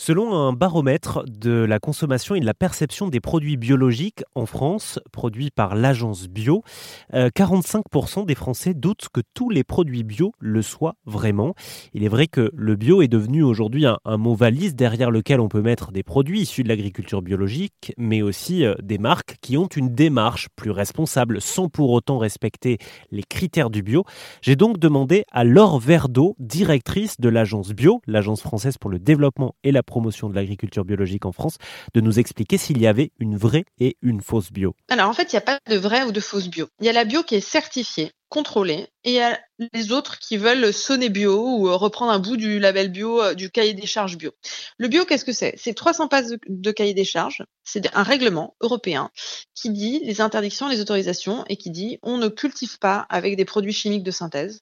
Selon un baromètre de la consommation et de la perception des produits biologiques en France, produits par l'agence Bio, 45% euh, des Français doutent que tous les produits bio le soient vraiment. Il est vrai que le bio est devenu aujourd'hui un, mot valise derrière lequel on peut mettre des produits issus de l'agriculture biologique, mais aussi euh, des marques qui ont une démarche plus responsable sans pour autant respecter les critères du bio. J'ai donc demandé à Laure Verdeau, directrice de l'agence Bio, l'agence française pour le développement et la promotion de l'agriculture biologique en France, de nous expliquer s'il y avait une vraie et une fausse bio. Alors en fait, il n'y a pas de vraie ou de fausse bio. Il y a la bio qui est certifiée, contrôlée, et il y a les autres qui veulent sonner bio ou euh, reprendre un bout du label bio, euh, du cahier des charges bio. Le bio, qu'est-ce que c'est? C'est 300 pages de, cahier des charges. C'est un règlement européen qui dit les interdictions, les autorisations et qui dit on ne cultive pas avec des produits chimiques de synthèse.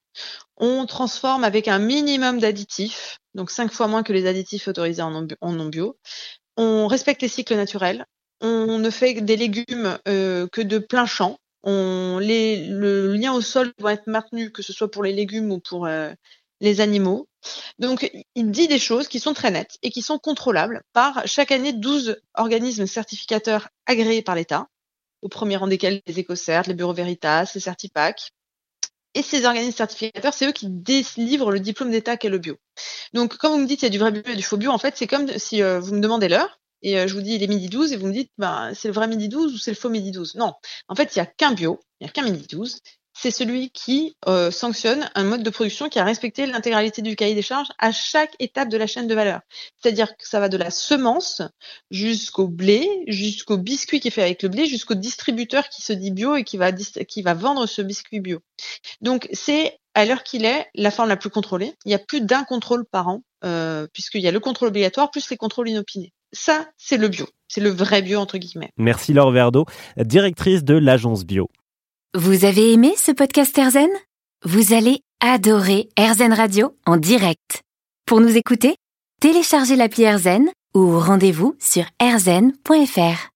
On transforme avec un minimum d'additifs donc cinq fois moins que les additifs autorisés en non, bio. On respecte les cycles naturels. On ne fait des légumes euh, que de plein champ. On, le lien au sol doit être maintenu, que ce soit pour les légumes ou pour euh, les animaux. Donc, il dit des choses qui sont très nettes et qui sont contrôlables par chaque année 12 organismes certificateurs agréés par l'État, au premier rang desquels les EcoCert, les Bureaux Veritas, les Certipac, et ces organismes certificateurs, c'est eux qui délivrent le diplôme d'État qu'est le bio. Donc, quand vous me dites qu'il y a du vrai bio et du faux bio, en fait, c'est comme si euh, vous me demandez l'heure et euh, je vous dis il est midi 12 et vous me dites ben, c'est le vrai midi 12 ou c'est le faux midi 12. Non, en fait, il n'y a qu'un bio, il n'y a qu'un midi 12 c'est celui qui euh, sanctionne un mode de production qui a respecté l'intégralité du cahier des charges à chaque étape de la chaîne de valeur. C'est-à-dire que ça va de la semence jusqu'au blé, jusqu'au biscuit qui est fait avec le blé, jusqu'au distributeur qui se dit bio et qui va, qui va vendre ce biscuit bio. Donc c'est à l'heure qu'il est la forme la plus contrôlée. Il y a plus d'un contrôle par an, euh, puisqu'il y a le contrôle obligatoire plus les contrôles inopinés. Ça, c'est le bio. C'est le vrai bio, entre guillemets. Merci Laure Verdeau, directrice de l'agence bio. Vous avez aimé ce podcast Erzen Vous allez adorer Erzen Radio en direct. Pour nous écouter, téléchargez l'appli Erzen ou rendez-vous sur erzen.fr.